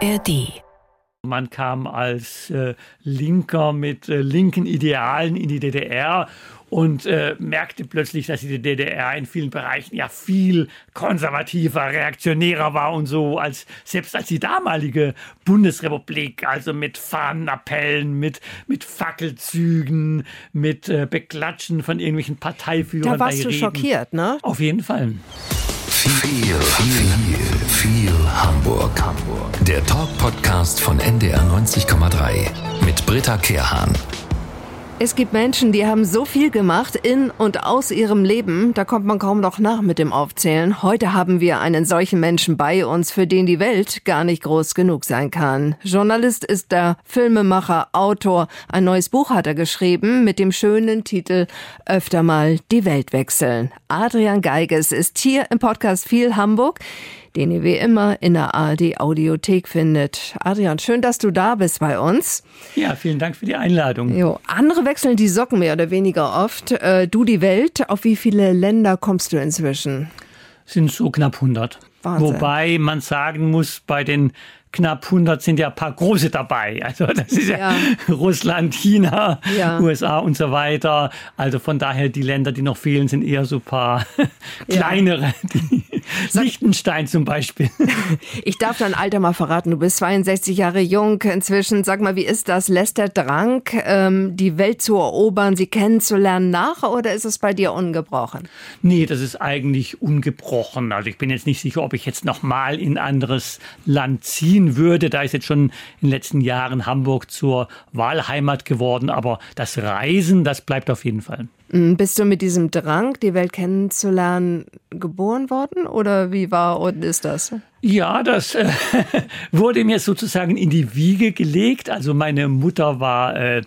ARD. Man kam als äh, Linker mit äh, linken Idealen in die DDR und äh, merkte plötzlich, dass die DDR in vielen Bereichen ja viel konservativer, reaktionärer war und so als selbst als die damalige Bundesrepublik, also mit Fahnenappellen, mit mit Fackelzügen, mit äh, Beklatschen von irgendwelchen Parteiführern. Da warst du Reden. schockiert, ne? Auf jeden Fall. Viel, viel, viel Hamburg. Hamburg. Der Talk-Podcast von NDR 90,3 mit Britta Kehrhahn. Es gibt Menschen, die haben so viel gemacht in und aus ihrem Leben, da kommt man kaum noch nach mit dem Aufzählen. Heute haben wir einen solchen Menschen bei uns, für den die Welt gar nicht groß genug sein kann. Journalist ist der Filmemacher, Autor. Ein neues Buch hat er geschrieben mit dem schönen Titel Öfter mal die Welt wechseln. Adrian Geiges ist hier im Podcast viel Hamburg den ihr wie immer in der ARD Audiothek findet. Adrian, schön, dass du da bist bei uns. Ja, vielen Dank für die Einladung. Jo, andere wechseln die Socken mehr oder weniger oft. Äh, du die Welt, auf wie viele Länder kommst du inzwischen? Sind so knapp 100. Wahnsinn. Wobei man sagen muss, bei den knapp 100 sind ja ein paar große dabei. Also das ist ja, Ja. Russland, China, Ja. USA und so weiter. Also von daher die Länder, die noch fehlen, sind eher so ein paar kleinere. Liechtenstein zum Beispiel. Ich darf dein Alter mal verraten. Du bist 62 Jahre jung inzwischen. Sag mal, wie ist das? Lässt der Drang, ähm, die Welt zu erobern, sie kennenzulernen, nach oder ist es bei dir ungebrochen? Nee, das ist eigentlich ungebrochen. Also ich bin jetzt nicht sicher, ob ich jetzt noch mal in ein anderes Land ziehen würde. Da ist jetzt schon in den letzten Jahren Hamburg zur Wahlheimat geworden. Aber das Reisen, das bleibt auf jeden Fall. Mm, Bist du mit diesem Drang, die Welt kennenzulernen, geboren worden oder wie war und ist das? Ja, das äh, wurde mir sozusagen in die Wiege gelegt. Also meine Mutter war äh,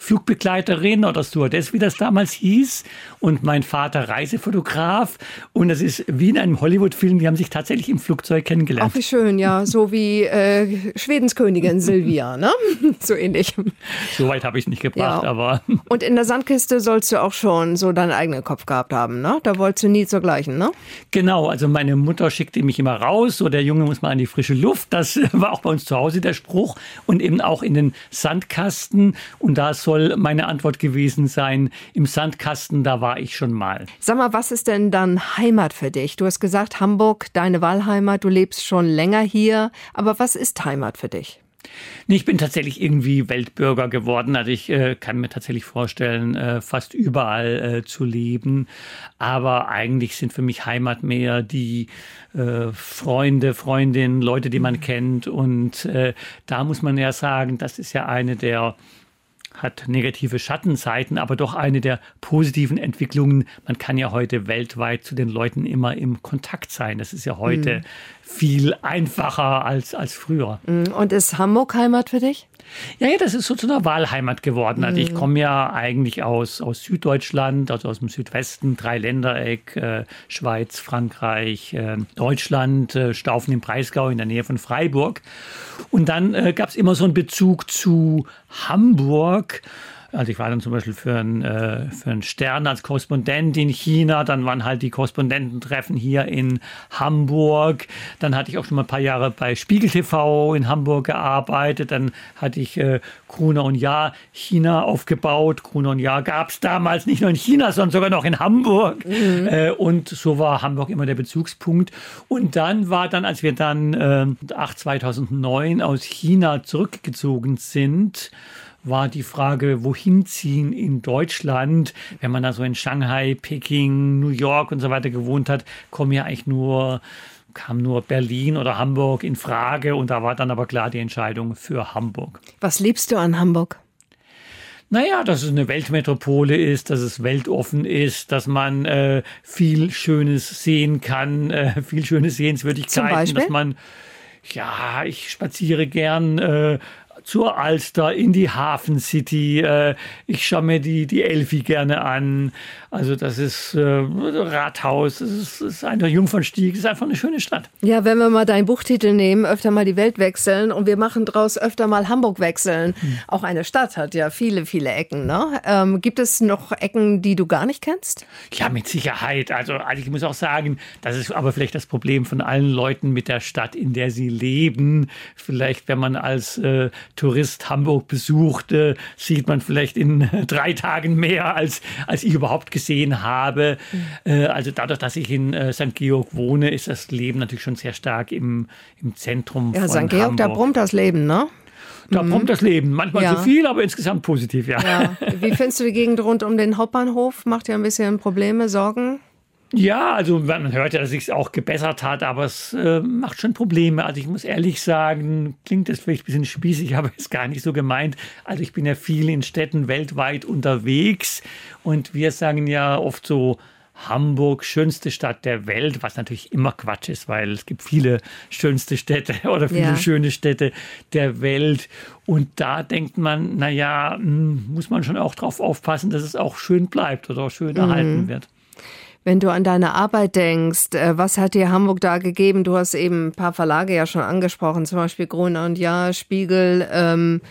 Flugbegleiterin oder Stewardess, wie das damals hieß, und mein Vater Reisefotograf. Und das ist wie in einem Hollywood-Film, die haben sich tatsächlich im Flugzeug kennengelernt. Ach, wie schön, ja. So wie äh, Schwedens Königin Silvia, ne? So ähnlich. So weit habe ich nicht gebracht, Ja. aber Und in der Sandkiste sollst du auch schon so deinen eigenen Kopf gehabt haben, ne? Da wolltest du nie zur gleichen, ne? Genau, also meine Mutter schickte mich immer raus, so der Junge muss mal an die frische Luft. Das war auch bei uns zu Hause der Spruch und eben auch in den Sandkasten. Und da soll meine Antwort gewesen sein, im Sandkasten, da war ich schon mal. Sag mal, was ist denn dann Heimat für dich? Du hast gesagt, Hamburg, deine Wahlheimat, du lebst schon länger hier. Aber was ist Heimat für dich? Ich bin tatsächlich irgendwie Weltbürger geworden. Also ich äh, kann mir tatsächlich vorstellen, äh, fast überall äh, zu leben. Aber eigentlich sind für mich Heimat mehr die äh, Freunde, Freundinnen, Leute, die man kennt. Und äh, da muss man ja sagen, das ist ja eine der hat negative Schattenseiten, aber doch eine der positiven Entwicklungen. Man kann ja heute weltweit zu den Leuten immer im Kontakt sein. Das ist ja heute viel einfacher als, als früher. Und ist Hamburg Heimat für dich? Ja, ja, das ist so zu einer Wahlheimat geworden. Also ich komme ja eigentlich aus, aus Süddeutschland, also aus dem Südwesten, Dreiländereck, äh, Schweiz, Frankreich, äh, Deutschland, äh, Staufen im Breisgau in der Nähe von Freiburg. Und dann äh, gab es immer so einen Bezug zu Hamburg. Also ich war dann zum Beispiel für einen, äh, für einen Stern als Korrespondent in China, dann waren halt die Korrespondententreffen hier in Hamburg, dann hatte ich auch schon mal ein paar Jahre bei Spiegel TV in Hamburg gearbeitet, dann hatte ich äh, Gruner und Jahr China aufgebaut. Gruner und Jahr gab es damals nicht nur in China, sondern sogar noch in Hamburg. Äh, und so war Hamburg immer der Bezugspunkt. Und dann war dann, als wir dann äh, 8, 2009 aus China zurückgezogen sind, war die Frage, wohin ziehen in Deutschland? Wenn man da so in Shanghai, Peking, New York und so weiter gewohnt hat, kommen ja eigentlich nur kam nur Berlin oder Hamburg in Frage und da war dann aber klar die Entscheidung für Hamburg. Was liebst du an Hamburg? Naja, dass es eine Weltmetropole ist, dass es weltoffen ist, dass man äh, viel Schönes sehen kann, äh, viel schöne Sehenswürdigkeiten, dass man ja, ich spaziere gern äh, zur Alster, in die Hafen City. Äh, ich schaue mir die, die Elfi gerne an. Also das ist äh, Rathaus, das ist, ist einfach Jungfernstieg, das ist einfach eine schöne Stadt. Ja, wenn wir mal deinen Buchtitel nehmen, öfter mal die Welt wechseln und wir machen draus öfter mal Hamburg wechseln. Hm. Auch eine Stadt hat ja viele, viele Ecken. Ne? Ähm, gibt es noch Ecken, die du gar nicht kennst? Ja, mit Sicherheit. Also, also ich muss auch sagen, das ist aber vielleicht das Problem von allen Leuten mit der Stadt, in der sie leben. Vielleicht, wenn man als äh, Tourist Hamburg besucht, sieht man vielleicht in drei Tagen mehr, als, als ich überhaupt gesehen habe. Mhm. Äh, also dadurch, dass ich in äh, St. Georg wohne, ist das Leben natürlich schon sehr stark im, im Zentrum ja, von St. Georg, Hamburg. da brummt das Leben, ne? Da mhm. brummt das Leben. Manchmal ja. zu viel, aber insgesamt positiv, ja. ja. Wie findest du die Gegend rund um den Hauptbahnhof? Macht dir ein bisschen Probleme, Sorgen? Ja, also man hört ja, dass sich auch gebessert hat, aber es äh, macht schon Probleme. Also ich muss ehrlich sagen, klingt das vielleicht ein bisschen spießig, aber ist gar nicht so gemeint. Also ich bin ja viel in Städten weltweit unterwegs und wir sagen ja oft so, Hamburg, schönste Stadt der Welt, was natürlich immer Quatsch ist, weil es gibt viele schönste Städte oder viele ja. schöne Städte der Welt. Und da denkt man, naja, hm, muss man schon auch darauf aufpassen, dass es auch schön bleibt oder schön mhm. erhalten wird. Wenn du an deine Arbeit denkst, äh, was hat dir Hamburg da gegeben? Du hast eben ein paar Verlage ja schon angesprochen, zum Beispiel Gruner und Ja, Spiegel. Ähm,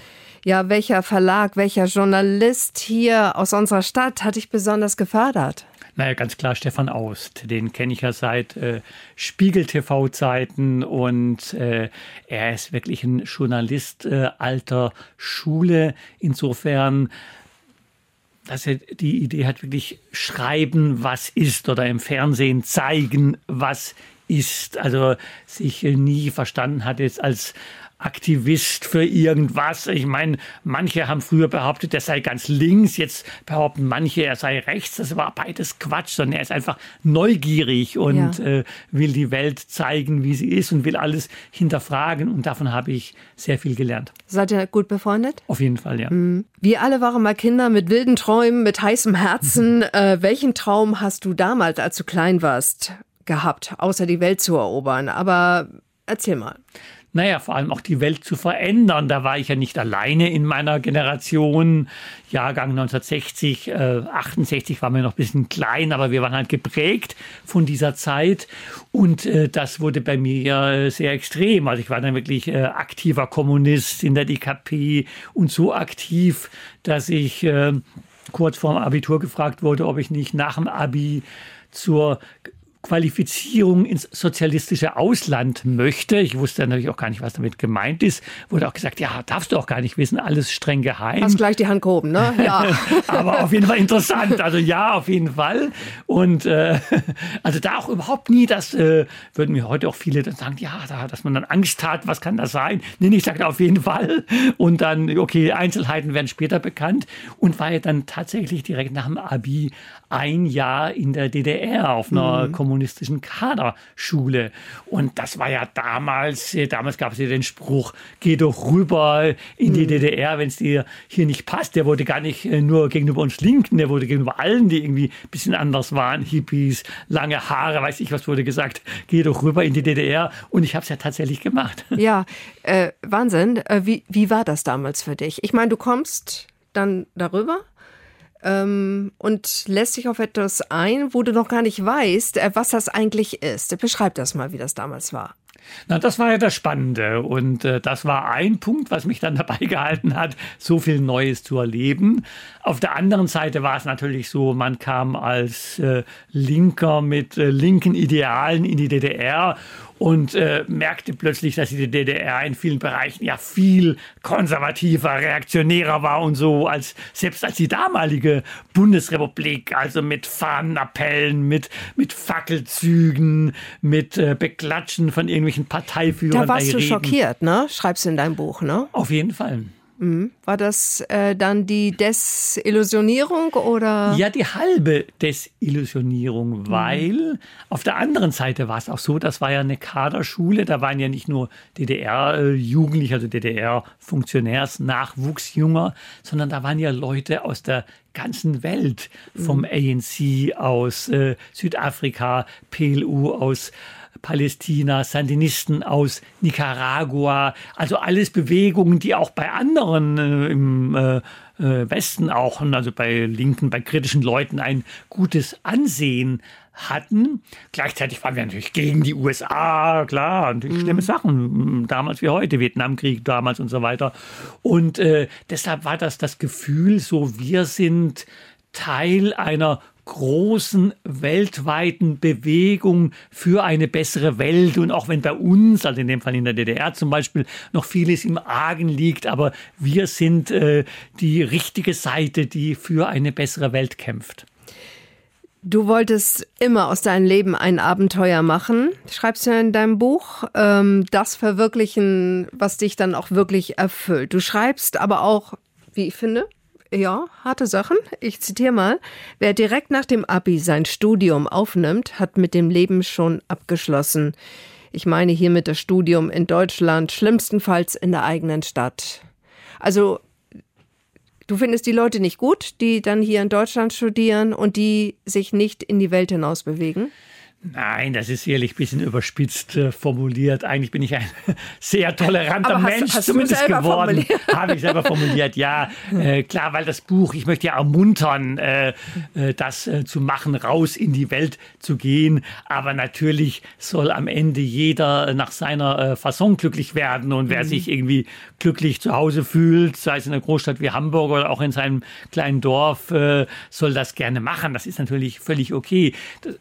ja, welcher Verlag, welcher Journalist hier aus unserer Stadt hat dich besonders gefördert? Naja, ganz klar Stefan Aust. Den kenne ich ja seit äh, Spiegel-TV-Zeiten und äh, er ist wirklich ein Journalist äh, alter Schule. Insofern dass er die Idee hat, wirklich schreiben, was ist oder im Fernsehen zeigen, was ist. Also sich nie verstanden hat jetzt als Aktivist für irgendwas. Ich meine, manche haben früher behauptet, er sei ganz links, jetzt behaupten manche, er sei rechts. Das war beides Quatsch, sondern er ist einfach neugierig und ja. äh, will die Welt zeigen, wie sie ist und will alles hinterfragen. Und davon habe ich sehr viel gelernt. Seid ihr gut befreundet? Auf jeden Fall, ja. Mhm. Wir alle waren mal Kinder mit wilden Träumen, mit heißem Herzen. äh, welchen Traum hast du damals, als du klein warst, gehabt, außer die Welt zu erobern? Aber erzähl mal naja, vor allem auch die Welt zu verändern. Da war ich ja nicht alleine in meiner Generation. Jahrgang 1960, äh, 68 waren wir noch ein bisschen klein, aber wir waren halt geprägt von dieser Zeit. Und äh, das wurde bei mir sehr extrem. Also ich war dann wirklich äh, aktiver Kommunist in der DKP und so aktiv, dass ich äh, kurz vorm Abitur gefragt wurde, ob ich nicht nach dem Abi zur Qualifizierung ins sozialistische Ausland möchte. Ich wusste natürlich auch gar nicht, was damit gemeint ist. Wurde auch gesagt, ja, darfst du auch gar nicht wissen, alles streng geheim. Hast gleich die Hand gehoben, ne? Ja. Aber auf jeden Fall interessant. Also ja, auf jeden Fall. Und äh, also da auch überhaupt nie, das äh, würden mir heute auch viele dann sagen, ja, da, dass man dann Angst hat, was kann das sein? Nee, ich sagte auf jeden Fall. Und dann, okay, Einzelheiten werden später bekannt. Und war ja dann tatsächlich direkt nach dem Abi ein Jahr in der DDR auf einer mhm. Kommunistischen Kaderschule. Und das war ja damals, äh, damals gab es ja den Spruch, geh doch rüber in die mhm. DDR, wenn es dir hier nicht passt. Der wurde gar nicht äh, nur gegenüber uns Linken, der wurde gegenüber allen, die irgendwie ein bisschen anders waren, Hippies, lange Haare, weiß ich was wurde gesagt, geh doch rüber in die DDR. Und ich habe es ja tatsächlich gemacht. Ja, äh, Wahnsinn. Äh, wie, wie war das damals für dich? Ich meine, du kommst dann darüber ähm, und lässt sich auf etwas ein, wo du noch gar nicht weißt, äh, was das eigentlich ist. Beschreib das mal, wie das damals war. Na, das war ja das Spannende. Und äh, das war ein Punkt, was mich dann dabei gehalten hat, so viel Neues zu erleben. Auf der anderen Seite war es natürlich so, man kam als äh, Linker mit äh, linken Idealen in die DDR und äh, merkte plötzlich, dass die DDR in vielen Bereichen ja viel konservativer, reaktionärer war und so, als selbst als die damalige Bundesrepublik, also mit Fahnenappellen, mit, mit Fackelzügen, mit äh, Beklatschen von irgendwelchen Parteiführern. Da warst du schockiert, ne? Schreibst du in deinem Buch, ne? Auf jeden Fall. Mhm. War das äh, dann die Desillusionierung oder? Ja, die halbe Desillusionierung, mhm. weil auf der anderen Seite war es auch so, das war ja eine Kaderschule, da waren ja nicht nur DDR-Jugendliche, also DDR-Funktionärsnachwuchsjünger, sondern da waren ja Leute aus der ganzen Welt, vom mhm. ANC aus äh, Südafrika, PLU aus Palästina, Sandinisten aus Nicaragua, also alles Bewegungen, die auch bei anderen äh, im äh, äh Westen auch, also bei Linken, bei kritischen Leuten ein gutes Ansehen hatten. Gleichzeitig waren wir natürlich gegen die USA, klar, natürlich mhm. schlimme Sachen, damals wie heute, Vietnamkrieg damals und so weiter. Und äh, deshalb war das das Gefühl, so wir sind Teil einer großen weltweiten Bewegung für eine bessere Welt. Und auch wenn bei uns, also in dem Fall in der DDR zum Beispiel, noch vieles im Argen liegt, aber wir sind äh, die richtige Seite, die für eine bessere Welt kämpft. Du wolltest immer aus deinem Leben ein Abenteuer machen, schreibst du in deinem Buch, ähm, das verwirklichen, was dich dann auch wirklich erfüllt. Du schreibst aber auch, wie ich finde, ja, harte Sachen. Ich zitiere mal. Wer direkt nach dem Abi sein Studium aufnimmt, hat mit dem Leben schon abgeschlossen. Ich meine hiermit das Studium in Deutschland, schlimmstenfalls in der eigenen Stadt. Also, du findest die Leute nicht gut, die dann hier in Deutschland studieren und die sich nicht in die Welt hinaus bewegen? Nein, das ist sicherlich ein bisschen überspitzt äh, formuliert. Eigentlich bin ich ein sehr toleranter hast, Mensch hast zumindest geworden. Habe ich selber formuliert, ja. Äh, klar, weil das Buch, ich möchte ja ermuntern, äh, äh, das äh, zu machen, raus in die Welt zu gehen. Aber natürlich soll am Ende jeder nach seiner äh, Fasson glücklich werden. Und wer mhm. sich irgendwie glücklich zu Hause fühlt, sei es in einer Großstadt wie Hamburg oder auch in seinem kleinen Dorf, soll das gerne machen. Das ist natürlich völlig okay.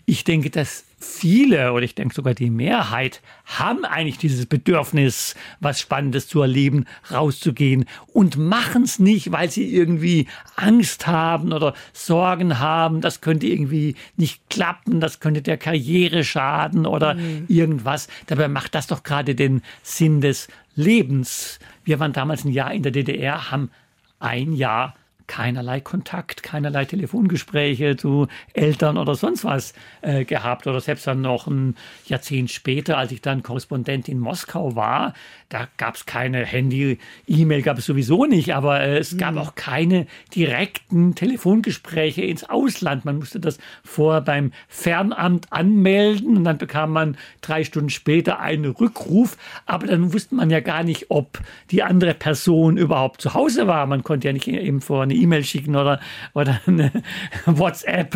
Ich denke, dass viele oder ich denke sogar die Mehrheit haben eigentlich dieses Bedürfnis, was Spannendes zu erleben, rauszugehen und machen es nicht, weil sie irgendwie Angst haben oder Sorgen haben, das könnte irgendwie nicht klappen, das könnte der Karriere schaden oder mhm. irgendwas. Dabei macht das doch gerade den Sinn des Lebens. Wir waren damals ein Jahr in der DDR, haben ein Jahr keinerlei Kontakt, keinerlei Telefongespräche zu Eltern oder sonst was äh, gehabt. Oder selbst dann noch ein Jahrzehnt später, als ich dann Korrespondent in Moskau war, da gab es keine Handy, E-Mail gab es sowieso nicht, aber äh, es gab mhm. auch keine direkten Telefongespräche ins Ausland. Man musste das vorher beim Fernamt anmelden und dann bekam man drei Stunden später einen Rückruf. Aber dann wusste man ja gar nicht, ob die andere Person überhaupt zu Hause war. Man konnte ja nicht eben vor eine E-Mail schicken oder, oder eine WhatsApp,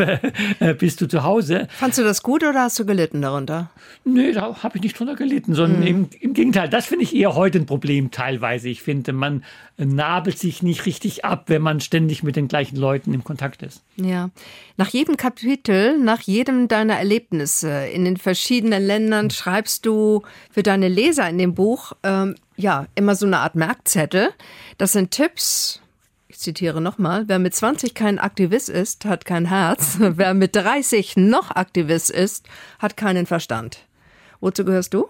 äh, bist du zu Hause. Fandst du das gut oder hast du gelitten darunter? Nee, da habe ich nicht drunter gelitten, sondern mhm. im, im Gegenteil, das finde ich eher heute ein Problem teilweise. Ich finde, man nabelt sich nicht richtig ab, wenn man ständig mit den gleichen Leuten im Kontakt ist. Ja. Nach jedem Kapitel, nach jedem deiner Erlebnisse in den verschiedenen Ländern schreibst du für deine Leser in dem Buch ähm, ja immer so eine Art Merkzettel. Das sind Tipps, ich zitiere nochmal, wer mit 20 kein Aktivist ist, hat kein Herz. Wer mit 30 noch Aktivist ist, hat keinen Verstand. Wozu gehörst du?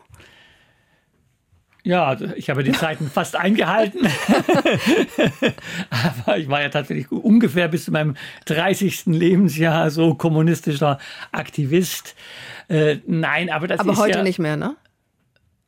Ja, also ich habe die Zeiten fast eingehalten. aber ich war ja tatsächlich ungefähr bis zu meinem 30. Lebensjahr so kommunistischer Aktivist. Äh, nein, aber das aber ist. Aber heute ja, nicht mehr, ne?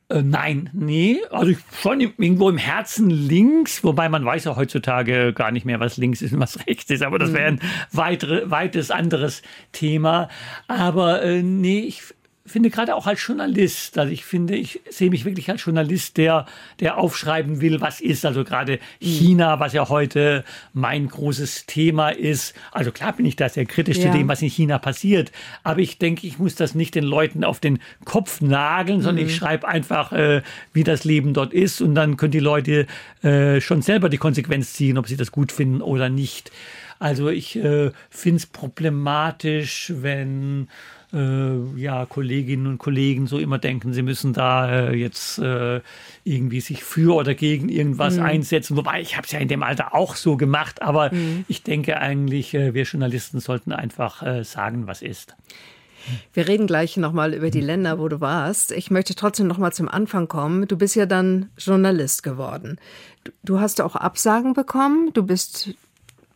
Äh, nein, nee. Also schon irgendwo im Herzen links, wobei man weiß ja heutzutage gar nicht mehr, was links ist und was rechts ist. Aber das wäre ein mhm. weitere, weites anderes Thema. Aber äh, nee, ich finde gerade auch als Journalist, also ich finde, ich sehe mich wirklich als Journalist, der, der aufschreiben will, was ist. Also gerade China, was ja heute mein großes Thema ist. Also klar bin ich da sehr kritisch ja. zu dem, was in China passiert. Aber ich denke, ich muss das nicht den Leuten auf den Kopf nageln, sondern mhm. ich schreibe einfach, äh, wie das Leben dort ist. Und dann können die Leute äh, schon selber die Konsequenz ziehen, ob sie das gut finden oder nicht. Also ich äh, finde es problematisch, wenn äh, ja, Kolleginnen und Kollegen so immer denken, sie müssen da äh, jetzt äh, irgendwie sich für oder gegen irgendwas mhm. einsetzen. Wobei ich habe es ja in dem Alter auch so gemacht, aber mhm. ich denke eigentlich, äh, wir Journalisten sollten einfach äh, sagen, was ist. Wir reden gleich nochmal über die Länder, wo du warst. Ich möchte trotzdem nochmal zum Anfang kommen. Du bist ja dann Journalist geworden. Du hast auch Absagen bekommen. Du bist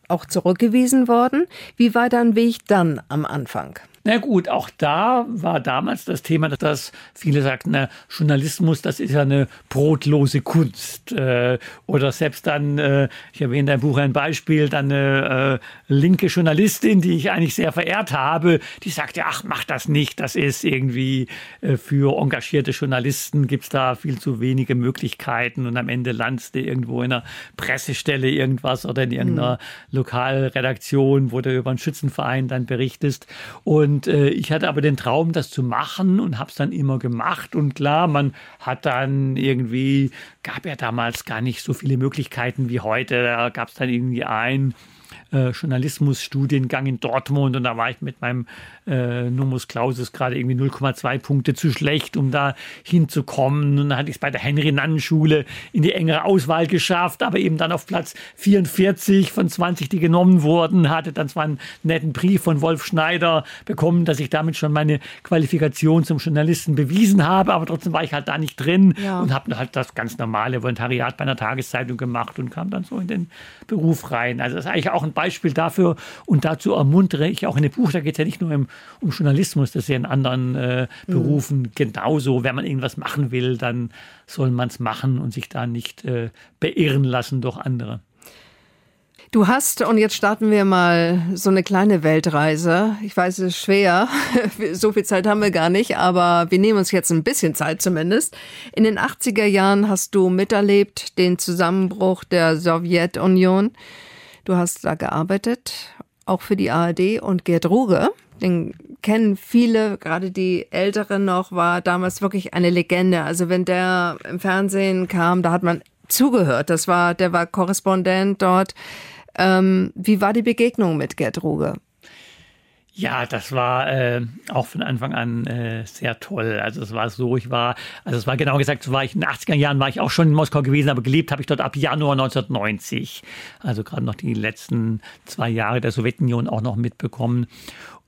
auch zurückgewiesen worden. Wie war dein Weg dann am Anfang? Na gut, auch da war damals das Thema, dass viele sagten, na, Journalismus, das ist ja eine brotlose Kunst. Äh, oder selbst dann, äh, ich erwähne in deinem Buch ein Beispiel, dann eine äh, linke Journalistin, die ich eigentlich sehr verehrt habe, die sagte, ach, mach das nicht, das ist irgendwie für engagierte Journalisten gibt's da viel zu wenige Möglichkeiten und am Ende landest du irgendwo in einer Pressestelle irgendwas oder in irgendeiner mhm. Lokalredaktion, wo du über einen Schützenverein dann berichtest. Und und äh, ich hatte aber den Traum, das zu machen und habe es dann immer gemacht. Und klar, man hat dann irgendwie, gab ja damals gar nicht so viele Möglichkeiten wie heute. Da gab es dann irgendwie ein äh, Journalismusstudiengang in Dortmund und da war ich mit meinem äh, Numus Clausus gerade irgendwie 0,2 Punkte zu schlecht, um da hinzukommen. Und dann hatte ich es bei der Henry-Nannen-Schule in die engere Auswahl geschafft, aber eben dann auf Platz 44 von 20, die genommen wurden, hatte dann zwar einen netten Brief von Wolf Schneider bekommen, dass ich damit schon meine Qualifikation zum Journalisten bewiesen habe, aber trotzdem war ich halt da nicht drin ja. und habe halt das ganz normale Volontariat bei einer Tageszeitung gemacht und kam dann so in den Beruf rein. Also das ist eigentlich auch ein Beispiel dafür und dazu ermuntere ich auch in dem Buch, da geht es ja nicht nur um, um Journalismus, das ist ja in anderen äh, mhm. Berufen mhm. genauso. Wenn man irgendwas machen will, dann soll man es machen und sich da nicht äh, beirren lassen durch andere. Du hast, und jetzt starten wir mal so eine kleine Weltreise. Ich weiß, es ist schwer. So viel Zeit haben wir gar nicht, aber wir nehmen uns jetzt ein bisschen Zeit zumindest. In den 80er Jahren hast du miterlebt den Zusammenbruch der Sowjetunion. Du hast da gearbeitet, auch für die ARD und Gerd Ruge, den kennen viele, gerade die Älteren noch, war damals wirklich eine Legende. Also wenn der im Fernsehen kam, da hat man zugehört. Das war, der war Korrespondent dort. Ähm, wie war die Begegnung mit Gerd Ruge? Ja, das war äh, auch von Anfang an äh, sehr toll. Also es war so, ich war, also es war genau gesagt, so war ich in den 80er Jahren war ich auch schon in Moskau gewesen, aber gelebt habe ich dort ab Januar 1990. Also gerade noch die letzten zwei Jahre der Sowjetunion auch noch mitbekommen.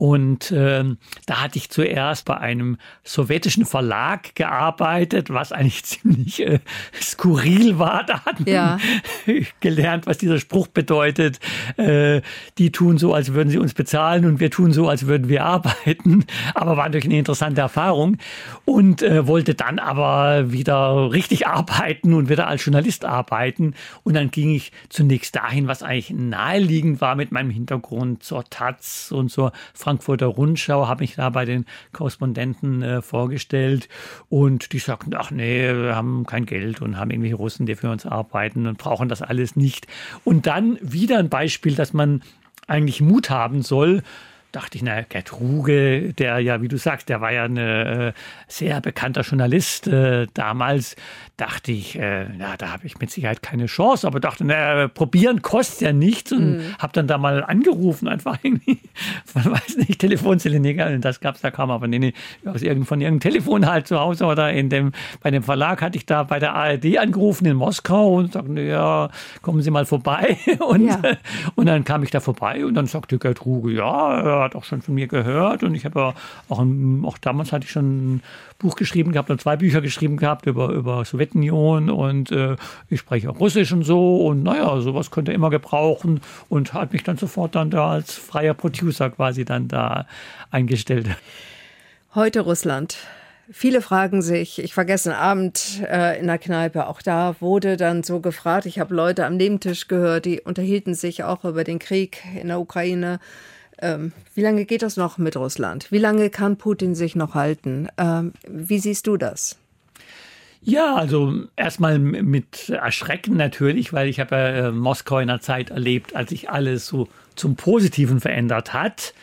Und äh, da hatte ich zuerst bei einem sowjetischen Verlag gearbeitet, was eigentlich ziemlich äh, skurril war. Da hatten ja. gelernt, was dieser Spruch bedeutet. Äh, die tun so, als würden sie uns bezahlen und wir tun so, als würden wir arbeiten. Aber war natürlich eine interessante Erfahrung. Und äh, wollte dann aber wieder richtig arbeiten und wieder als Journalist arbeiten. Und dann ging ich zunächst dahin, was eigentlich naheliegend war mit meinem Hintergrund zur Taz und zur Frankfurter Rundschau, habe mich da bei den Korrespondenten äh, vorgestellt und die sagten, ach nee, wir haben kein Geld und haben irgendwelche Russen, die für uns arbeiten und brauchen das alles nicht. Und dann wieder ein Beispiel, dass man eigentlich Mut haben soll, dachte ich, na, Gerd Ruge, der ja, wie du sagst, der war ja ein äh, sehr bekannter Journalist äh, damals, dachte ich, äh, na, da habe ich mit Sicherheit keine Chance, aber dachte, na, probieren kostet ja nichts und mhm. habe dann da mal angerufen, einfach irgendwie, man weiß nicht, Telefonzelle, das gab's, da kam aber nee, nee, aus irgend, von irgendeinem Telefon halt zu Hause oder in dem, bei dem Verlag hatte ich da bei der ARD angerufen in Moskau und sagte, ja, kommen Sie mal vorbei und, ja. und dann kam ich da vorbei und dann sagte Gerd Ruge, ja, hat auch schon von mir gehört und ich habe auch, auch damals hatte ich schon ein Buch geschrieben gehabt und zwei Bücher geschrieben gehabt über, über Sowjetunion und äh, ich spreche auch Russisch und so und naja, sowas könnte er immer gebrauchen und hat mich dann sofort dann da als freier Producer quasi dann da eingestellt. Heute Russland. Viele fragen sich, ich war gestern Abend äh, in der Kneipe, auch da wurde dann so gefragt, ich habe Leute am Nebentisch gehört, die unterhielten sich auch über den Krieg in der Ukraine ähm, wie lange geht das noch mit Russland? Wie lange kann Putin sich noch halten? Ähm, wie siehst du das? Ja, also erstmal mit Erschrecken natürlich, weil ich habe ja äh, Moskau in einer Zeit erlebt, als sich alles so zum Positiven verändert hat.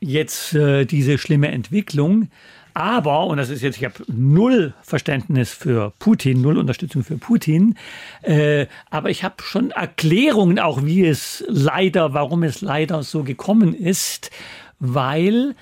Jetzt äh, diese schlimme Entwicklung. Aber, und das ist jetzt, ich habe null Verständnis für Putin, null Unterstützung für Putin, äh, aber ich habe schon Erklärungen auch, wie es leider, warum es leider so gekommen ist, weil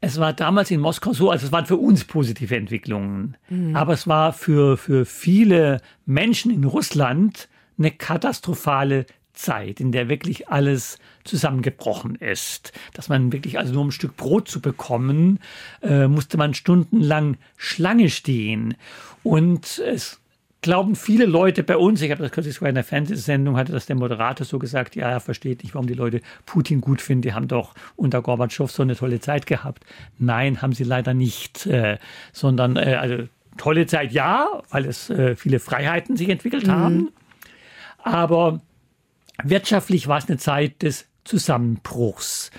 es war damals in Moskau so, also es waren für uns positive Entwicklungen, mhm. aber es war für, für viele Menschen in Russland eine katastrophale Zeit, in der wirklich alles zusammengebrochen ist. Dass man wirklich, also nur um ein Stück Brot zu bekommen, äh, musste man stundenlang Schlange stehen. Und es glauben viele Leute bei uns, ich habe das kürzlich sogar in der Fernsehsendung, hatte das der Moderator so gesagt, ja, er versteht nicht, warum die Leute Putin gut finden, die haben doch unter Gorbatschow so eine tolle Zeit gehabt. Nein, haben sie leider nicht, äh, sondern äh, also tolle Zeit ja, weil es äh, viele Freiheiten sich entwickelt mhm. haben, aber wirtschaftlich war es eine Zeit des Zusammenbruchs.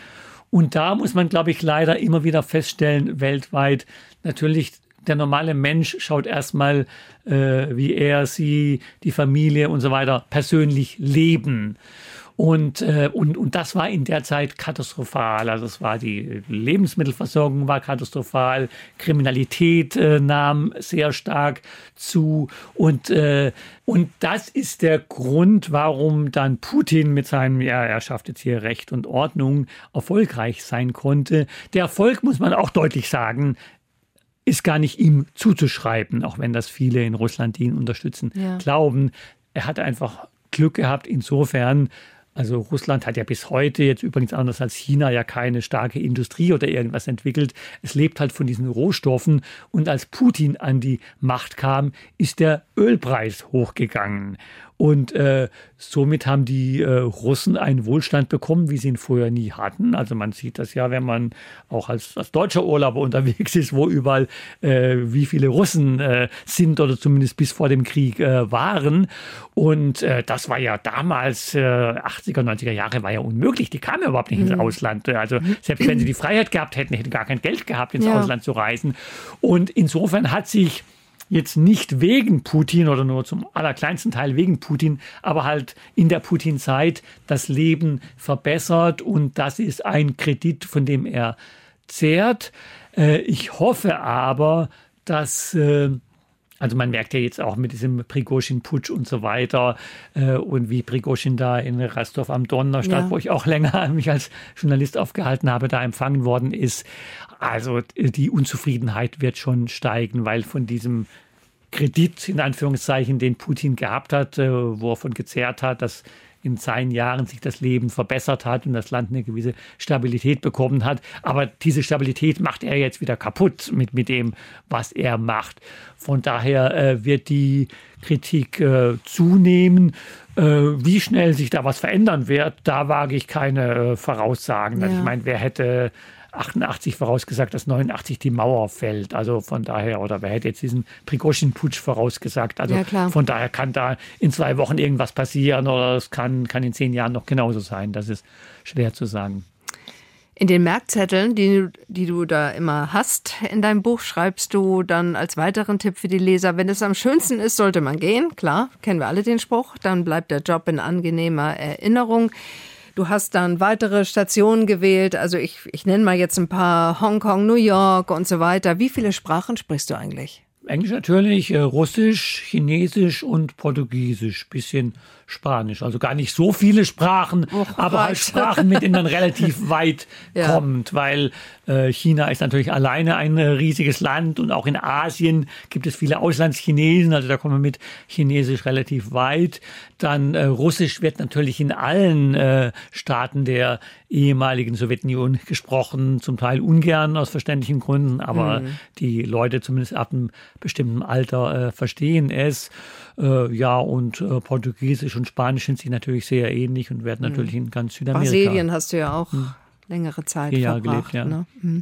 Und da muss man, glaube ich, leider immer wieder feststellen, weltweit, natürlich der normale Mensch schaut erstmal, äh, wie er, sie, die Familie und so weiter persönlich leben. Und, äh, und, und das war in der Zeit katastrophal. Also es war die Lebensmittelversorgung war katastrophal, Kriminalität äh, nahm sehr stark zu. Und, äh, und das ist der Grund, warum dann Putin mit seinem, ja, er schafft jetzt hier Recht und Ordnung, erfolgreich sein konnte. Der Erfolg, muss man auch deutlich sagen, ist gar nicht ihm zuzuschreiben, auch wenn das viele in Russland, die ihn unterstützen, ja. glauben. Er hat einfach Glück gehabt insofern, also Russland hat ja bis heute jetzt übrigens anders als China ja keine starke Industrie oder irgendwas entwickelt. Es lebt halt von diesen Rohstoffen. Und als Putin an die Macht kam, ist der Ölpreis hochgegangen. Und äh, somit haben die äh, Russen einen Wohlstand bekommen, wie sie ihn vorher nie hatten. Also man sieht das ja, wenn man auch als, als deutscher Urlauber unterwegs ist, wo überall äh, wie viele Russen äh, sind oder zumindest bis vor dem Krieg äh, waren. Und äh, das war ja damals, äh, 80er, 90er Jahre, war ja unmöglich. Die kamen überhaupt nicht mhm. ins Ausland. Also selbst wenn sie die Freiheit gehabt hätten, hätten gar kein Geld gehabt, ins ja. Ausland zu reisen. Und insofern hat sich jetzt nicht wegen Putin oder nur zum allerkleinsten Teil wegen Putin, aber halt in der Putin-Zeit das Leben verbessert und das ist ein Kredit, von dem er zehrt. Äh, ich hoffe aber, dass äh, also man merkt ja jetzt auch mit diesem Prigozhin-Putsch und so weiter äh, und wie Prigozhin da in Rastov am Donnerstadt, ja. wo ich auch länger mich als Journalist aufgehalten habe, da empfangen worden ist. Also die Unzufriedenheit wird schon steigen, weil von diesem Kredit in Anführungszeichen, den Putin gehabt hat, äh, wo er von gezehrt hat, dass in seinen Jahren sich das Leben verbessert hat und das Land eine gewisse Stabilität bekommen hat. Aber diese Stabilität macht er jetzt wieder kaputt mit, mit dem, was er macht. Von daher äh, wird die Kritik äh, zunehmen. Äh, wie schnell sich da was verändern wird, da wage ich keine äh, Voraussagen. Also ja. Also ich meine, wer hätte 88 vorausgesagt, dass 89 die Mauer fällt. Also von daher, oder wer hätte jetzt diesen Prigoschin-Putsch vorausgesagt? Also ja, von daher kann da in zwei Wochen irgendwas passieren oder es kann, kann in zehn Jahren noch genauso sein. Das ist schwer zu sagen. In den Merkzetteln, die, die du da immer hast in deinem Buch, schreibst du dann als weiteren Tipp für die Leser, wenn es am schönsten ist, sollte man gehen. Klar, kennen wir alle den Spruch. Dann bleibt der Job in angenehmer Erinnerung. Du hast dann weitere Stationen gewählt. Also ich, ich nenne mal jetzt ein paar Hongkong, New York und so weiter. Wie viele Sprachen sprichst du eigentlich? Englisch natürlich, äh, Russisch, Chinesisch und Portugiesisch, bisschen Spanisch. Also gar nicht so viele Sprachen, Och, aber halt Sprachen, mit denen man relativ weit ja. kommt, weil äh, China ist natürlich alleine ein äh, riesiges Land und auch in Asien gibt es viele Auslandschinesen, also da kommen wir mit Chinesisch relativ weit. Dann äh, Russisch wird natürlich in allen äh, Staaten der ehemaligen Sowjetunion gesprochen, zum Teil ungern aus verständlichen Gründen, aber mhm. die Leute zumindest ab einem bestimmten Alter verstehen es. Äh, ja, und äh, Portugiesisch und Spanisch sind sich natürlich sehr ähnlich und werden hm. natürlich in ganz Südamerika. Brasilien hast du ja auch hm. längere Zeit Jahre verbracht. Gelebt, ja. Ne? Hm.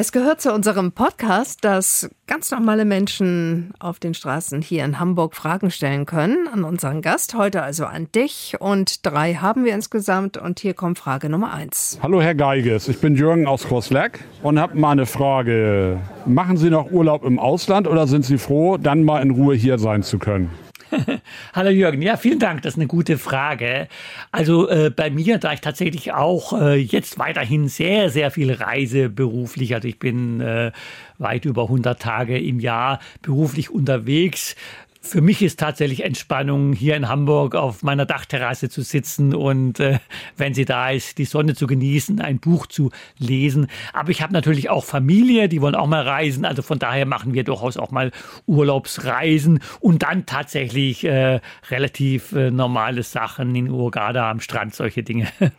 Es gehört zu unserem Podcast, dass ganz normale Menschen auf den Straßen hier in Hamburg Fragen stellen können an unseren Gast, heute also an dich. Und drei haben wir insgesamt. Und hier kommt Frage Nummer eins. Hallo Herr Geiges, ich bin Jürgen aus Großleck und habe mal eine Frage. Machen Sie noch Urlaub im Ausland oder sind Sie froh, dann mal in Ruhe hier sein zu können? Hallo Jürgen, ja, vielen Dank, das ist eine gute Frage. Also äh, bei mir, da ich tatsächlich auch äh, jetzt weiterhin sehr, sehr viel reise beruflich, also ich bin äh, weit über 100 Tage im Jahr beruflich unterwegs, für mich ist tatsächlich Entspannung, hier in Hamburg auf meiner Dachterrasse zu sitzen und äh, wenn sie da ist, die Sonne zu genießen, ein Buch zu lesen. Aber ich habe natürlich auch Familie, die wollen auch mal reisen. Also von daher machen wir durchaus auch mal Urlaubsreisen und dann tatsächlich äh, relativ äh, normale Sachen in Urgada am Strand, solche Dinge.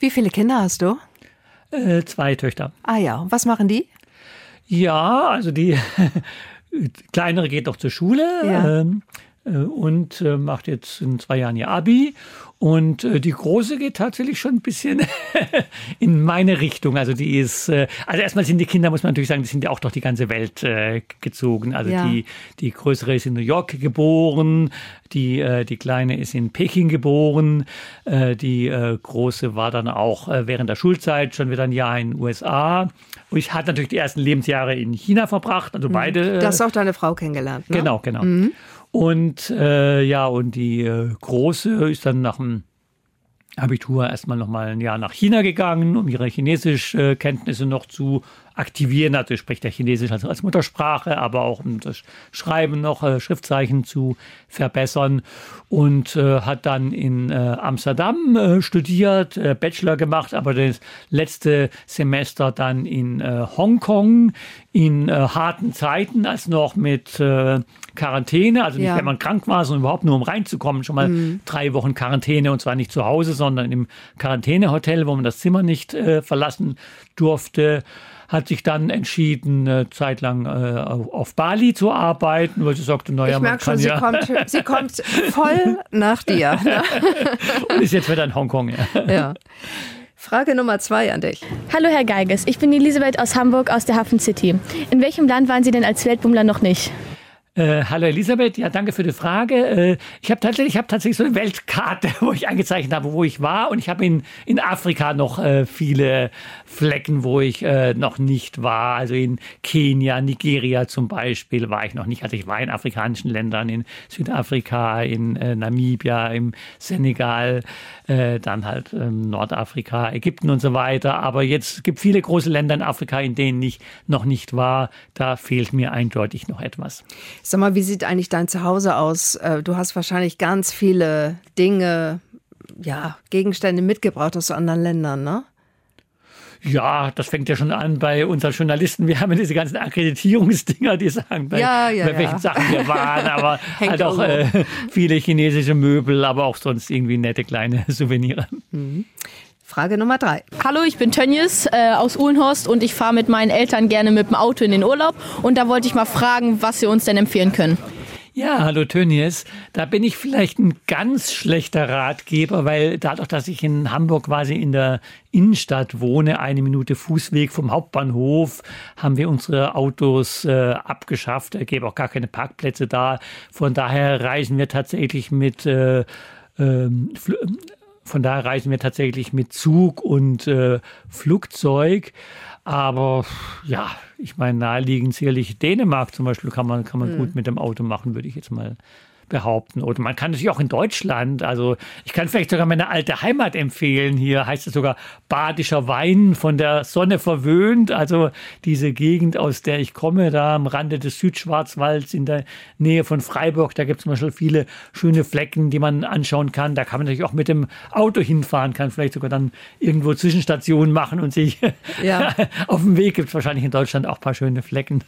Wie viele Kinder hast du? Äh, zwei Töchter. Ah ja, was machen die? Ja, also die kleinere geht noch zur Schule. Ja. Ähm, äh, und äh, macht jetzt in zwei Jahren ihr Abi. Und äh, die große geht tatsächlich schon ein bisschen in meine Richtung. Also die ist, äh, also erstmal sind die Kinder, muss man natürlich sagen, die sind ja auch durch die ganze Welt äh, gezogen. Also Ja. die, die größere ist in New York geboren, die, äh, die kleine ist in Peking geboren, äh, die äh, große war dann auch äh, während der Schulzeit schon wieder ein Jahr in den USA. Und ich hatte natürlich die ersten Lebensjahre in China verbracht, also beide. äh, Du hast auch deine Frau kennengelernt, ne? Genau, genau. Und äh, ja, und die äh, Große ist dann nach dem Abitur erstmal noch mal ein Jahr nach China gegangen, um ihre Chinesischkenntnisse noch zu aktivieren. Also spricht ja Chinesisch also als Muttersprache, aber auch um das Schreiben noch, äh, Schriftzeichen zu verbessern. Und äh, hat dann in äh, Amsterdam äh, studiert, äh, Bachelor gemacht, aber das letzte Semester dann in äh, Hongkong in harten Zeiten, als noch mit Quarantäne, also nicht Ja. wenn man krank war, sondern überhaupt nur um reinzukommen, schon mal drei Wochen Quarantäne und zwar nicht zu Hause, sondern im Quarantänehotel, wo man das Zimmer nicht äh, verlassen durfte. Hat sich dann entschieden, eine Zeit lang äh, auf Bali zu arbeiten, weil sie sagte, naja, Ich man merke schon, kann sie, ja, kommt, sie kommt voll nach dir. Ne? und ist jetzt wieder in Hongkong. Ja. Ja. Frage Nummer zwei an dich. Hallo Herr Geiges, ich bin Elisabeth aus Hamburg aus der Hafen City. In welchem Land waren Sie denn als Weltbummler noch nicht? Äh, hallo Elisabeth, ja danke für die Frage. Äh, ich habe tatsächlich, ich habe tatsächlich so eine Weltkarte, wo ich eingezeichnet habe, wo ich war, und ich habe in in Afrika noch äh, viele Flecken, wo ich äh, noch nicht war. Also in Kenia, Nigeria zum Beispiel war ich noch nicht. Also ich war in afrikanischen Ländern, in Südafrika, in äh, Namibia, im Senegal, äh, dann halt ähm, Nordafrika, Ägypten und so weiter. Aber jetzt gibt viele große Länder in Afrika, in denen ich noch nicht war. Da fehlt mir eindeutig noch etwas. Sag mal, wie sieht eigentlich dein Zuhause aus? Äh, Du hast wahrscheinlich ganz viele Dinge, ja, Gegenstände mitgebracht aus anderen Ländern, ne? Ja, das fängt ja schon an bei unseren Journalisten. Wir haben ja diese ganzen Akkreditierungsdinger, die sagen, bei, Ja, ja, bei welchen ja. Sachen wir waren, aber halt auch äh, viele chinesische Möbel, aber auch sonst irgendwie nette kleine Souvenire. Frage Nummer drei. Hallo, ich bin Tönjes äh, aus Uhlenhorst und ich fahre mit meinen Eltern gerne mit dem Auto in den Urlaub. Und da wollte ich mal fragen, was Sie uns denn empfehlen können. Ja, hallo Tönnies. Da bin ich vielleicht ein ganz schlechter Ratgeber, weil dadurch, dass ich in Hamburg quasi in der Innenstadt wohne, eine Minute Fußweg vom Hauptbahnhof, haben wir unsere Autos äh, abgeschafft. Es gäbe auch gar keine Parkplätze da. Von daher reisen wir tatsächlich mit äh, ähm, von daher reisen wir tatsächlich mit Zug und äh, Flugzeug. Aber ja, ich meine, naheliegend sicherlich Dänemark zum Beispiel kann man, kann man gut mit dem Auto machen, würde ich jetzt mal behaupten. Oder man kann natürlich auch in Deutschland, also ich kann vielleicht sogar meine alte Heimat empfehlen. Hier heißt es sogar badischer Wein von der Sonne verwöhnt. Also diese Gegend, aus der ich komme, da am Rande des Südschwarzwalds in der Nähe von Freiburg, da gibt es zum Beispiel viele schöne Flecken, die man anschauen kann. Da kann man natürlich auch mit dem Auto hinfahren, kann vielleicht sogar dann irgendwo Zwischenstationen machen und sich Ja. auf dem Weg gibt es wahrscheinlich in Deutschland auch ein paar schöne Flecken.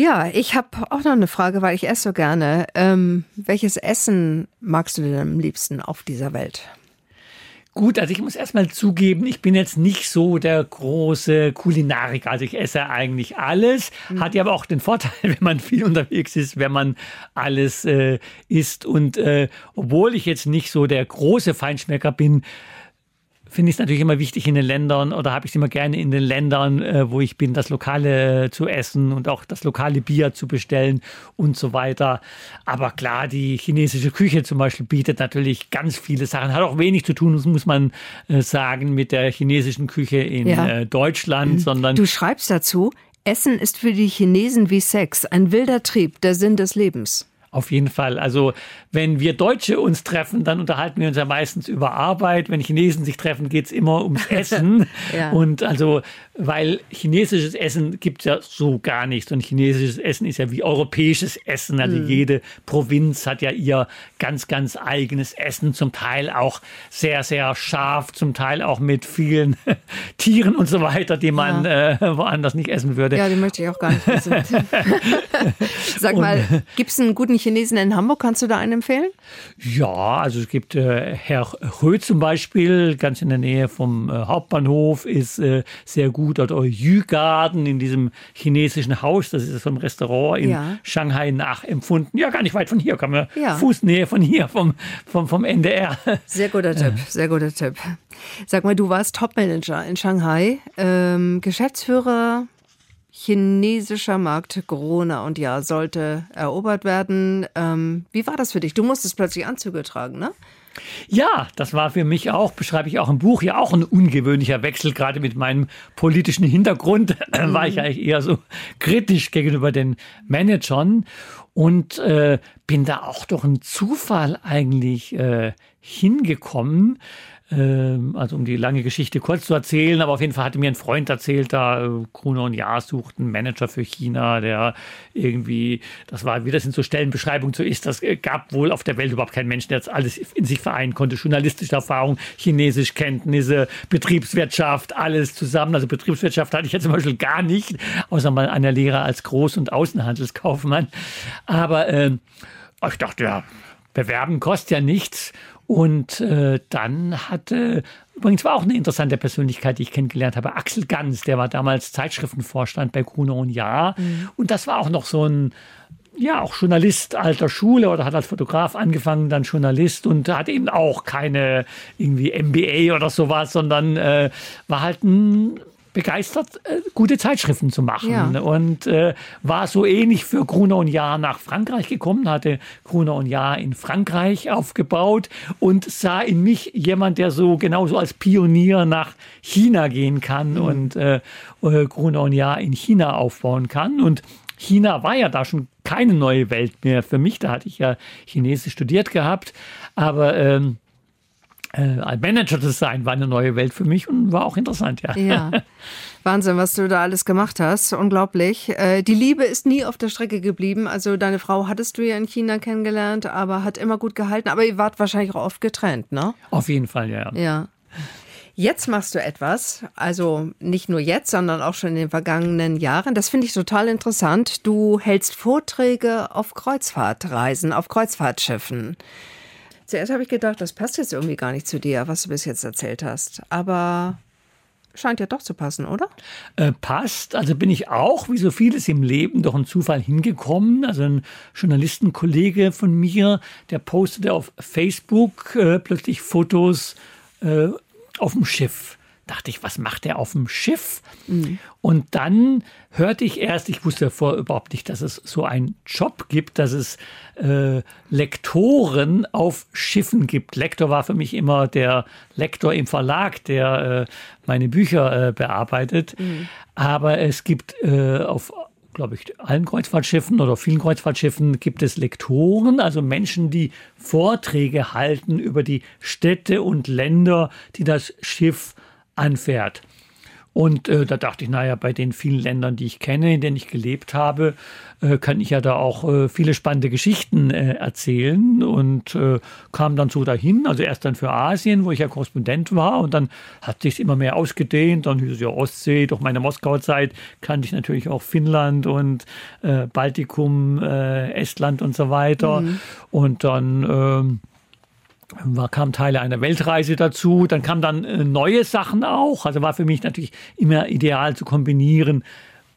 Ja, ich habe auch noch eine Frage, weil ich esse so gerne. Ähm, welches Essen magst du denn am liebsten auf dieser Welt? Gut, also ich muss erstmal zugeben, ich bin jetzt nicht so der große Kulinariker. Also ich esse eigentlich alles, hat ja aber auch den Vorteil, wenn man viel unterwegs ist, wenn man alles äh, isst. Und äh, obwohl ich jetzt nicht so der große Feinschmecker bin, finde ich es natürlich immer wichtig in den Ländern oder habe ich es immer gerne in den Ländern, äh, wo ich bin, das Lokale äh, zu essen und auch das lokale Bier zu bestellen und so weiter. Aber klar, die chinesische Küche zum Beispiel bietet natürlich ganz viele Sachen, hat auch wenig zu tun, muss man äh, sagen, mit der chinesischen Küche in Ja. äh, Deutschland, sondern Du schreibst dazu, Essen ist für die Chinesen wie Sex, ein wilder Trieb, der Sinn des Lebens. Auf jeden Fall. Also wenn wir Deutsche uns treffen, dann unterhalten wir uns ja meistens über Arbeit. Wenn Chinesen sich treffen, geht's immer ums Essen. Ja. Und also, weil chinesisches Essen gibt's ja so gar nicht. Und chinesisches Essen ist ja wie europäisches Essen. Also jede Provinz hat ja ihr ganz, ganz eigenes Essen. Zum Teil auch sehr, sehr scharf, zum Teil auch mit vielen Tieren und so weiter, die man äh, woanders nicht essen würde. Ja, den möchte ich auch gar nicht wissen. Sag mal, gibt's einen guten Chinesen in Hamburg? Kannst du da einen empfehlen? Ja, also es gibt äh, Herr Rö zum Beispiel, ganz in der Nähe vom äh, Hauptbahnhof, ist äh, sehr gut. Oder Yu Garden in diesem chinesischen Haus, das ist vom Restaurant in Ja. Shanghai nachempfunden. Ja, gar nicht weit von hier, kann man Ja. Fußnähe von hier, vom, vom, vom NDR. Sehr guter Tipp, sehr guter Tipp. Sag mal, du warst Topmanager in Shanghai, ähm, Geschäftsführer chinesischer Markt Corona und ja, sollte erobert werden. Ähm, wie war das für dich? Du musstest plötzlich Anzüge tragen, ne? Ja, das war für mich auch, beschreibe ich auch im Buch, ja auch ein ungewöhnlicher Wechsel. Gerade mit meinem politischen Hintergrund äh, war ich eigentlich eher so kritisch gegenüber den Managern und äh, bin da auch durch einen Zufall eigentlich äh, hingekommen. Ähm, also um die lange Geschichte kurz zu erzählen, aber auf jeden Fall hatte mir ein Freund erzählt, da äh, Gruner und Jahr sucht einen Manager für China, der irgendwie, das war, wie das in so Stellenbeschreibungen so ist, das äh, gab wohl auf der Welt überhaupt keinen Menschen, der jetzt alles in sich vereinen konnte. Journalistische Erfahrung, Chinesischkenntnisse, Betriebswirtschaft, alles zusammen. Also Betriebswirtschaft hatte ich jetzt zum Beispiel gar nicht, außer mal eine Lehre als Groß- und Außenhandelskaufmann. Aber ähm, ich dachte, ja, bewerben kostet ja nichts. Und äh, dann hatte, übrigens war auch eine interessante Persönlichkeit, die ich kennengelernt habe, Axel Ganz, der war damals Zeitschriftenvorstand bei Gruner und Jahr. Und das war auch noch so ein, ja, auch Journalist alter Schule oder hat als Fotograf angefangen, dann Journalist und hat eben auch keine irgendwie MBA oder sowas, sondern äh, war halt ein begeistert, äh, gute Zeitschriften zu machen. Ja. Und äh, war so ähnlich für Gruner und Jahr nach Frankreich gekommen, hatte Gruner und Jahr in Frankreich aufgebaut und sah in mich jemand, der so genauso als Pionier nach China gehen kann und äh, äh, Gruner und Jahr in China aufbauen kann. Und China war ja da schon keine neue Welt mehr für mich. Da hatte ich ja Chinesisch studiert gehabt. Aber ähm, äh, ein Manager zu sein war eine neue Welt für mich und war auch interessant, ja. Ja. Wahnsinn, was du da alles gemacht hast. Unglaublich. Äh, die Liebe ist nie auf der Strecke geblieben. Also deine Frau hattest du ja in China kennengelernt, aber hat immer gut gehalten. Aber ihr wart wahrscheinlich auch oft getrennt, ne? Auf jeden Fall, ja. Ja. Jetzt machst du etwas, also nicht nur jetzt, sondern auch schon in den vergangenen Jahren. Das finde ich total interessant. Du hältst Vorträge auf Kreuzfahrtreisen, auf Kreuzfahrtschiffen. Zuerst habe ich gedacht, das passt jetzt irgendwie gar nicht zu dir, was du bis jetzt erzählt hast. Aber scheint ja doch zu passen, oder? Äh, passt. Also bin ich auch, wie so vieles im Leben, durch einen Zufall hingekommen. Also ein Journalistenkollege von mir, der postete auf Facebook äh, plötzlich Fotos äh, auf dem Schiff. Dachte ich, was macht der auf dem Schiff? Und dann hörte ich erst, ich wusste davor überhaupt nicht, dass es so einen Job gibt, dass es äh, Lektoren auf Schiffen gibt. Lektor war für mich immer der Lektor im Verlag, der äh, meine Bücher äh, bearbeitet. Aber es gibt äh, auf glaube ich, allen Kreuzfahrtschiffen oder vielen Kreuzfahrtschiffen gibt es Lektoren, also Menschen, die Vorträge halten über die Städte und Länder, die das Schiff anfährt. Und äh, da dachte ich, naja, bei den vielen Ländern, die ich kenne, in denen ich gelebt habe, äh, kann ich ja da auch äh, viele spannende Geschichten äh, erzählen. Und äh, kam dann so dahin, also erst dann für Asien, wo ich ja Korrespondent war. Und dann hat sich immer mehr ausgedehnt, dann hieß es ja Ostsee, durch meine Moskauer Zeit kannte ich natürlich auch Finnland und äh, Baltikum, Estland und so weiter. Und dann ähm, war, kamen Teile einer Weltreise dazu, dann kamen dann äh, neue Sachen auch. Also war für mich natürlich immer ideal zu kombinieren,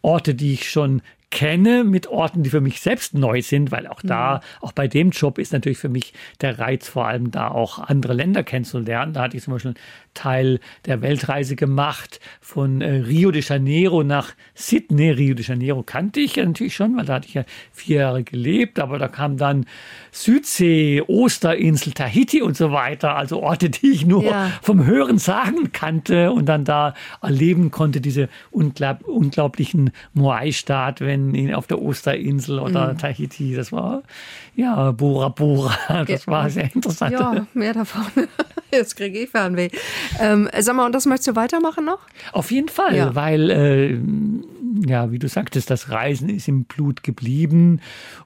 Orte, die ich schon kenne, mit Orten, die für mich selbst neu sind, weil auch da, auch bei dem Job ist natürlich für mich der Reiz vor allem da auch andere Länder kennenzulernen. Da hatte ich zum Beispiel einen Teil der Weltreise gemacht von äh, Rio de Janeiro nach Sydney. Rio de Janeiro kannte ich ja natürlich schon, weil da hatte ich ja vier Jahre gelebt, aber da kam dann Südsee, Osterinsel, Tahiti und so weiter, also Orte, die ich nur Ja. vom Hören sagen kannte und dann da erleben konnte, diese unglaub, unglaublichen Moai-Staat, wenn in, auf der Osterinsel oder Tahiti, das war ja Bora Bora, das war sehr interessant. Ja, mehr davon. Jetzt kriege ich Fernweh. Ähm, sag mal, und das möchtest du weitermachen noch? Auf jeden Fall, Ja. weil äh, ja, wie du sagtest, das Reisen ist im Blut geblieben.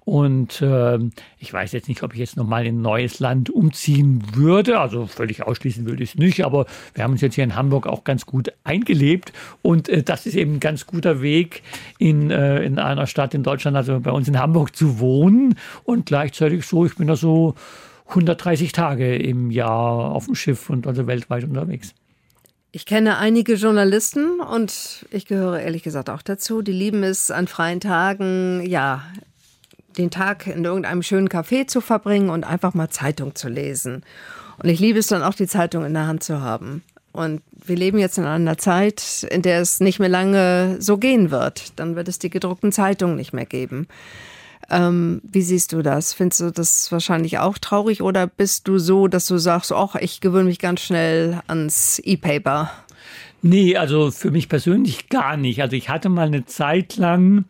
Und äh, ich weiß jetzt nicht, ob ich jetzt nochmal in ein neues Land umziehen würde. Also völlig ausschließen würde ich es nicht. Aber wir haben uns jetzt hier in Hamburg auch ganz gut eingelebt. Und äh, das ist eben ein ganz guter Weg, in, äh, in einer Stadt in Deutschland, also bei uns in Hamburg zu wohnen. Und gleichzeitig so, ich bin da so 130 Tage im Jahr auf dem Schiff und also weltweit unterwegs. Ich kenne einige Journalisten und ich gehöre ehrlich gesagt auch dazu, die lieben es an freien Tagen, ja, den Tag in irgendeinem schönen Café zu verbringen und einfach mal Zeitung zu lesen. Und ich liebe es dann auch, die Zeitung in der Hand zu haben. Und wir leben jetzt in einer Zeit, in der es nicht mehr lange so gehen wird. Dann wird es die gedruckten Zeitungen nicht mehr geben. Ähm, wie siehst du das? Findest du das wahrscheinlich auch traurig oder bist du so, dass du sagst, ach, ich gewöhne mich ganz schnell ans E-Paper? Nee, also für mich persönlich gar nicht. Also ich hatte mal eine Zeit lang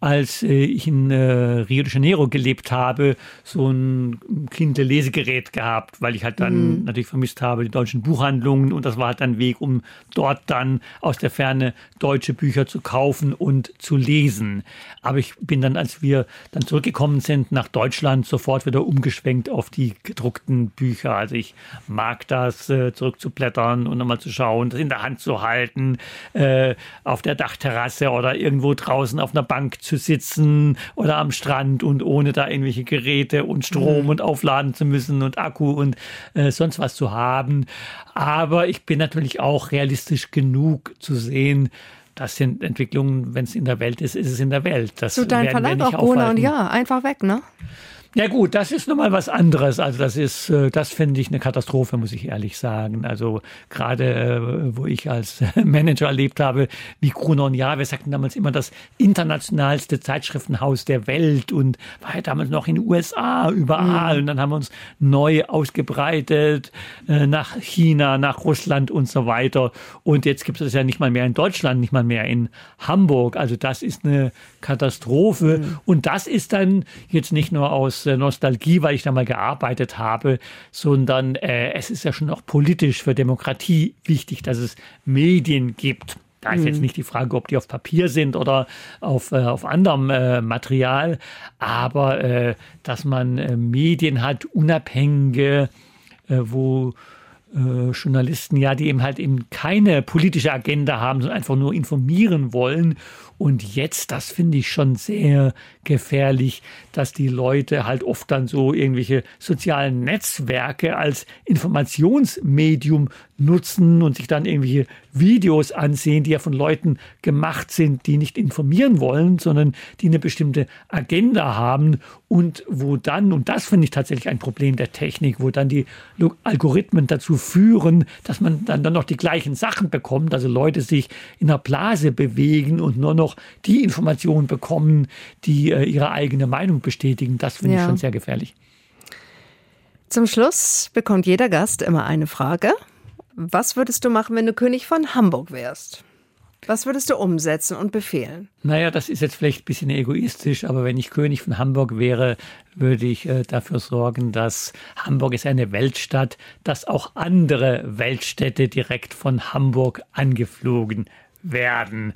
als äh, ich in äh, Rio de Janeiro gelebt habe, so ein Kindle-Lesegerät gehabt, weil ich halt dann mhm. natürlich vermisst habe die deutschen Buchhandlungen und das war halt ein Weg, um dort dann aus der Ferne deutsche Bücher zu kaufen und zu lesen. Aber ich bin dann, als wir dann zurückgekommen sind nach Deutschland, sofort wieder umgeschwenkt auf die gedruckten Bücher. Also ich mag das, äh, zurückzublättern und nochmal zu schauen, das in der Hand zu halten, auf der Dachterrasse oder irgendwo draußen auf einer Bank zu zu sitzen oder am Strand und ohne da irgendwelche Geräte und Strom mhm. und aufladen zu müssen und Akku und äh, sonst was zu haben. Aber ich bin natürlich auch realistisch genug zu sehen, das sind Entwicklungen, wenn es in der Welt ist, ist es in der Welt. Das so dein Verlag auch Gona und ja, einfach weg, ne? Ja gut, das ist nochmal was anderes. Also das ist, äh, das finde ich eine Katastrophe, muss ich ehrlich sagen. Also gerade, äh, wo ich als Manager erlebt habe, wie Gruner und Ja, wir sagten damals immer das internationalste Zeitschriftenhaus der Welt und war ja damals noch in den USA überall. Mhm. Und dann haben wir uns neu ausgebreitet äh, nach China, nach Russland und so weiter. Und jetzt gibt es das ja nicht mal mehr in Deutschland, nicht mal mehr in Hamburg. Also das ist eine Katastrophe. Mhm. Und das ist dann jetzt nicht nur aus aus Nostalgie, weil ich da mal gearbeitet habe, sondern äh, es ist ja schon auch politisch für Demokratie wichtig, dass es Medien gibt. Da ist jetzt mhm. nicht die Frage, ob die auf Papier sind oder auf, äh, auf anderem äh, Material, aber äh, dass man äh, Medien hat, unabhängige, äh, wo äh, Journalisten, ja, die eben halt eben keine politische Agenda haben, sondern einfach nur informieren wollen und jetzt, das finde ich schon sehr gefährlich, dass die Leute halt oft dann so irgendwelche sozialen Netzwerke als Informationsmedium nutzen und sich dann irgendwelche Videos ansehen, die ja von Leuten gemacht sind, die nicht informieren wollen, sondern die eine bestimmte Agenda haben und wo dann, und das finde ich tatsächlich ein Problem der Technik, wo dann die Algorithmen dazu führen, dass man dann, dann noch die gleichen Sachen bekommt, also Leute sich in einer Blase bewegen und nur noch noch die Informationen bekommen, die äh, ihre eigene Meinung bestätigen. Das finde ja. ich schon sehr gefährlich. Zum Schluss bekommt jeder Gast immer eine Frage. Was würdest du machen, wenn du König von Hamburg wärst? Was würdest du umsetzen und befehlen? Naja, das ist jetzt vielleicht ein bisschen egoistisch, aber wenn ich König von Hamburg wäre, würde ich äh, dafür sorgen, dass Hamburg ist eine Weltstadt, dass auch andere Weltstädte direkt von Hamburg angeflogen werden.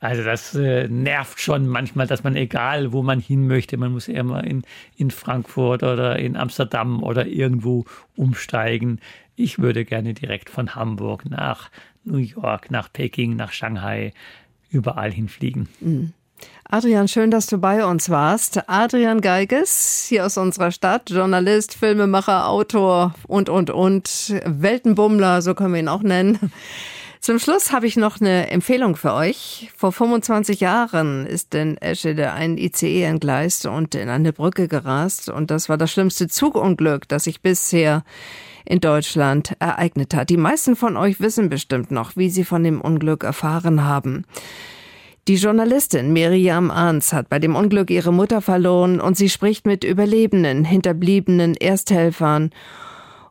Also das äh, nervt schon manchmal, dass man egal, wo man hin möchte, man muss mal in, in Frankfurt oder in Amsterdam oder irgendwo umsteigen. Ich würde gerne direkt von Hamburg nach New York, nach Peking, nach Shanghai, überall hinfliegen. Mhm. Adrian, schön, dass du bei uns warst. Adrian Geiges, hier aus unserer Stadt, Journalist, Filmemacher, Autor und, und, und, Weltenbummler, so können wir ihn auch nennen. Zum Schluss habe ich noch eine Empfehlung für euch. Vor 25 Jahren ist in Eschede ein ICE entgleist und in eine Brücke gerast. Und das war das schlimmste Zugunglück, das sich bisher in Deutschland ereignet hat. Die meisten von euch wissen bestimmt noch, wie sie von dem Unglück erfahren haben. Die Journalistin Miriam Arns hat bei dem Unglück ihre Mutter verloren und sie spricht mit Überlebenden, Hinterbliebenen, Ersthelfern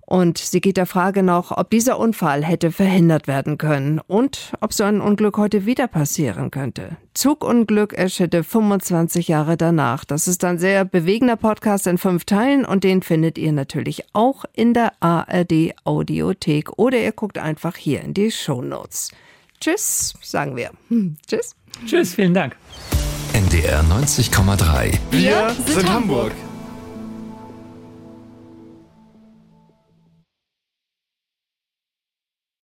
und sie geht der Frage noch, ob dieser Unfall hätte verhindert werden können und ob so ein Unglück heute wieder passieren könnte. Zugunglück erschitte 25 Jahre danach. Das ist ein sehr bewegender Podcast in fünf Teilen und den findet ihr natürlich auch in der ARD Audiothek oder ihr guckt einfach hier in die Show Notes. Tschüss, sagen wir. Hm, tschüss. Tschüss, vielen Dank. NDR 90,3. Wir sind Hamburg.